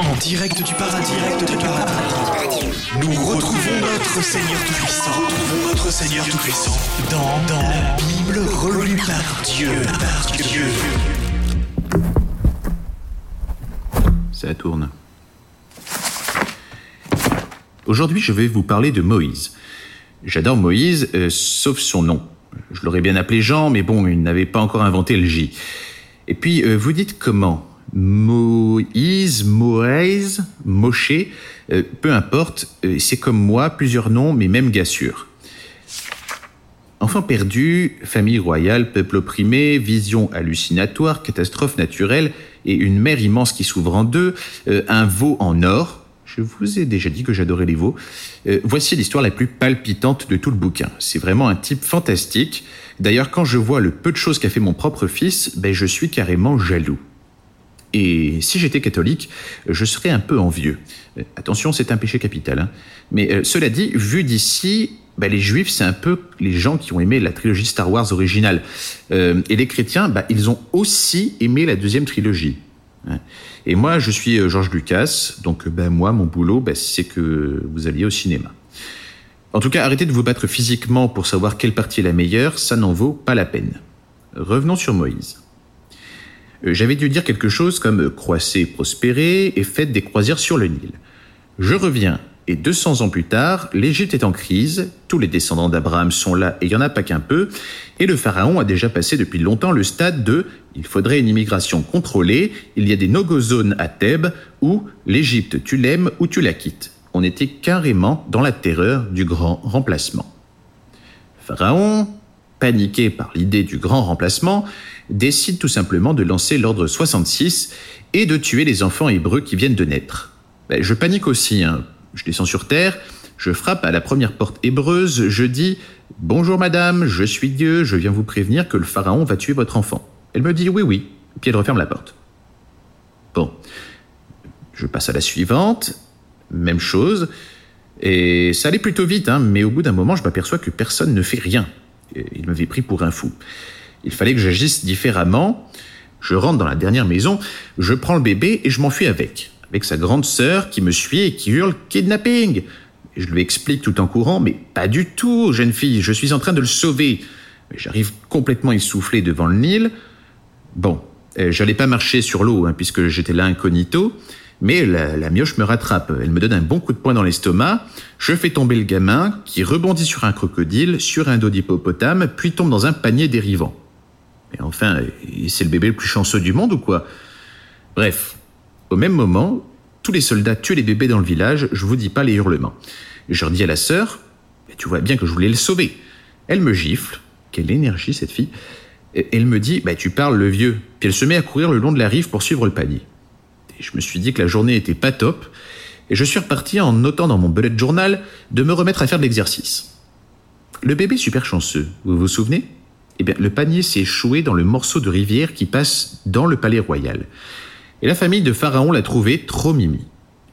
En direct du paradis, direct du paradis. Nous retrouvons notre Seigneur Tout-Puissant. Retrouvons notre Seigneur Tout-Puissant dans, dans la Bible relue par Dieu, par Dieu. Ça tourne. Aujourd'hui, je vais vous parler de Moïse. J'adore Moïse, euh, sauf son nom. Je l'aurais bien appelé Jean, mais bon, il n'avait pas encore inventé le J. Et puis, euh, vous dites comment Moïse, Moïse, Moshe, euh, peu importe, euh, c'est comme moi, plusieurs noms, mais même gassure. Enfant perdu, famille royale, peuple opprimé, vision hallucinatoire, catastrophe naturelle et une mer immense qui s'ouvre en deux, euh, un veau en or. Je vous ai déjà dit que j'adorais les veaux. Voici l'histoire la plus palpitante de tout le bouquin. C'est vraiment un type fantastique. D'ailleurs, quand je vois le peu de choses qu'a fait mon propre fils, ben, je suis carrément jaloux. Et si j'étais catholique, je serais un peu envieux. Attention, c'est un péché capital. hein. Mais euh, cela dit, vu d'ici, bah, les juifs, c'est un peu les gens qui ont aimé la trilogie Star Wars originale. Euh, et les chrétiens, bah, ils ont aussi aimé la deuxième trilogie. hein. Et moi, je suis euh, Georges Lucas, donc ben moi, mon boulot, bah, c'est que vous alliez au cinéma. En tout cas, arrêtez de vous battre physiquement pour savoir quelle partie est la meilleure, ça n'en vaut pas la peine. Revenons sur Moïse. Euh, J'avais dû dire quelque chose comme euh, croissez, prospérez et faites des croisières sur le Nil. Je reviens, et 200 ans plus tard, l'Égypte est en crise, tous les descendants d'Abraham sont là et il n'y en a pas qu'un peu, et le pharaon a déjà passé depuis longtemps le stade de il faudrait une immigration contrôlée, il y a des no-go zones à Thèbes où l'Égypte tu l'aimes ou tu la quittes. On était carrément dans la terreur du grand remplacement. Pharaon, paniqué par l'idée du grand remplacement, décide tout simplement de lancer l'ordre 66 et de tuer les enfants hébreux qui viennent de naître. Ben, je panique aussi, hein. je descends sur terre, je frappe à la première porte hébreuse, je dis Bonjour madame, je suis Dieu, je viens vous prévenir que le pharaon va tuer votre enfant. Elle me dit oui, oui, puis elle referme la porte. Bon, je passe à la suivante, même chose, et ça allait plutôt vite, hein, mais au bout d'un moment, je m'aperçois que personne ne fait rien. Il m'avait pris pour un fou. Il fallait que j'agisse différemment. Je rentre dans la dernière maison, je prends le bébé et je m'enfuis avec. Avec sa grande sœur qui me suit et qui hurle kidnapping. Je lui explique tout en courant, mais pas du tout, jeune fille, je suis en train de le sauver. J'arrive complètement essoufflé devant le Nil. Bon, euh, j'allais pas marcher sur l'eau hein, puisque j'étais là incognito, mais la, la mioche me rattrape. Elle me donne un bon coup de poing dans l'estomac. Je fais tomber le gamin qui rebondit sur un crocodile, sur un dos d'hippopotame, puis tombe dans un panier dérivant. Mais enfin, c'est le bébé le plus chanceux du monde ou quoi? Bref, au même moment, tous les soldats tuent les bébés dans le village, je vous dis pas les hurlements. Je redis à la sœur, tu vois bien que je voulais le sauver. Elle me gifle, quelle énergie cette fille. Elle me dit, bah tu parles le vieux. Puis elle se met à courir le long de la rive pour suivre le panier. Je me suis dit que la journée était pas top, et je suis reparti en notant dans mon bullet journal de me remettre à faire de l'exercice. Le bébé super chanceux, vous vous souvenez? Eh bien, le panier s'est échoué dans le morceau de rivière qui passe dans le palais royal. Et la famille de Pharaon l'a trouvé trop mimi.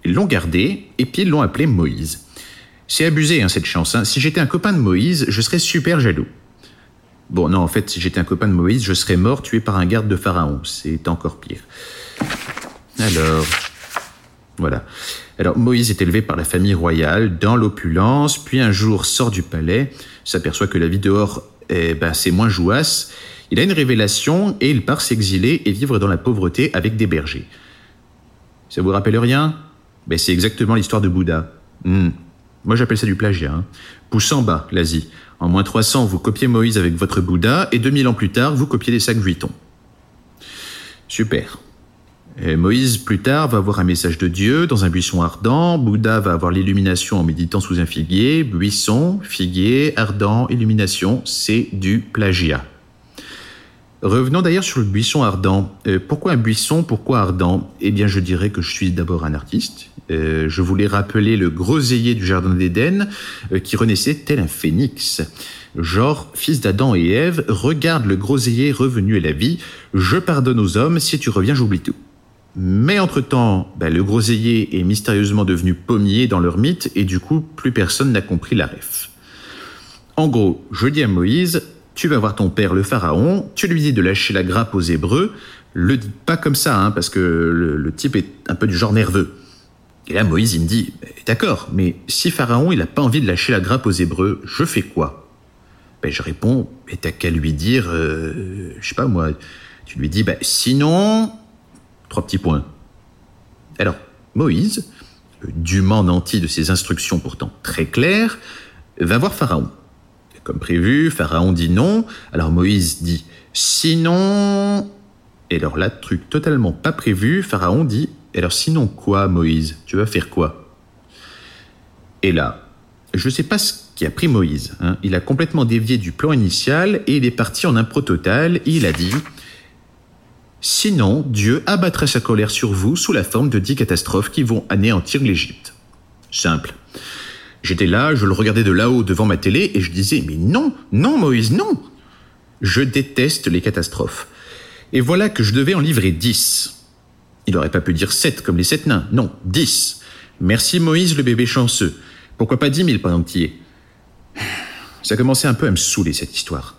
Ils l'ont gardé et puis ils l'ont appelé Moïse. C'est abusé, hein, cette chance. hein. Si j'étais un copain de Moïse, je serais super jaloux. Bon, non, en fait, si j'étais un copain de Moïse, je serais mort tué par un garde de Pharaon. C'est encore pire. Alors, voilà. Alors, Moïse est élevé par la famille royale dans l'opulence, puis un jour sort du palais, s'aperçoit que la vie dehors, eh ben, c'est moins jouasse. Il a une révélation et il part s'exiler et vivre dans la pauvreté avec des bergers. Ça vous rappelle rien? Ben, C'est exactement l'histoire de Bouddha. Hmm. Moi, j'appelle ça du plagiat. Hein. Pouce en bas, l'Asie. En moins 300, vous copiez Moïse avec votre Bouddha, et 2000 ans plus tard, vous copiez des sacs Vuitton. Super. Moïse, plus tard, va avoir un message de Dieu dans un buisson ardent. Bouddha va avoir l'illumination en méditant sous un figuier. Buisson, figuier, ardent, illumination, c'est du plagiat. Revenons d'ailleurs sur le buisson ardent. Euh, pourquoi un buisson Pourquoi ardent? Eh bien, je dirais que je suis d'abord un artiste. Euh, je voulais rappeler le groseillier du Jardin d'Éden euh, qui renaissait tel un phénix. Genre, fils d'Adam et Ève, regarde le groseillier revenu à la vie, je pardonne aux hommes, si tu reviens, j'oublie tout. Mais entre-temps, ben, le groseillier est mystérieusement devenu pommier dans leur mythe et du coup, plus personne n'a compris la ref. En gros, je dis à Moïse, tu vas voir ton père le pharaon, tu lui dis de lâcher la grappe aux Hébreux, Le dites pas comme ça, hein, parce que le, type est un peu du genre nerveux. Et là, Moïse, il me dit D'accord, mais si Pharaon, il a pas envie de lâcher la grappe aux Hébreux, je fais quoi? Ben, Je réponds Mais t'as qu'à lui dire, euh, je sais pas moi, tu lui dis Sinon, trois petits points. Alors, Moïse, dûment nanti de ses instructions pourtant très claires, va voir Pharaon. Comme prévu, Pharaon dit non, alors Moïse dit Sinon. Et alors là, truc totalement pas prévu, Pharaon dit alors sinon quoi, Moïse? Tu vas faire quoi? Et là, je ne sais pas ce qui a pris Moïse. Hein. Il a complètement dévié du plan initial et il est parti en impro total. Il a dit Sinon, Dieu abattrait sa colère sur vous sous la forme de dix catastrophes qui vont anéantir l'Égypte. Simple. J'étais là, je le regardais de là-haut devant ma télé et je disais Mais non, non, Moïse, non Je déteste les catastrophes. Et voilà que je devais en livrer dix. Il n'aurait pas pu dire sept comme les sept nains. Non, dix. Merci Moïse le bébé chanceux. Pourquoi pas dix mille par entier Ça commençait un peu à me saouler cette histoire.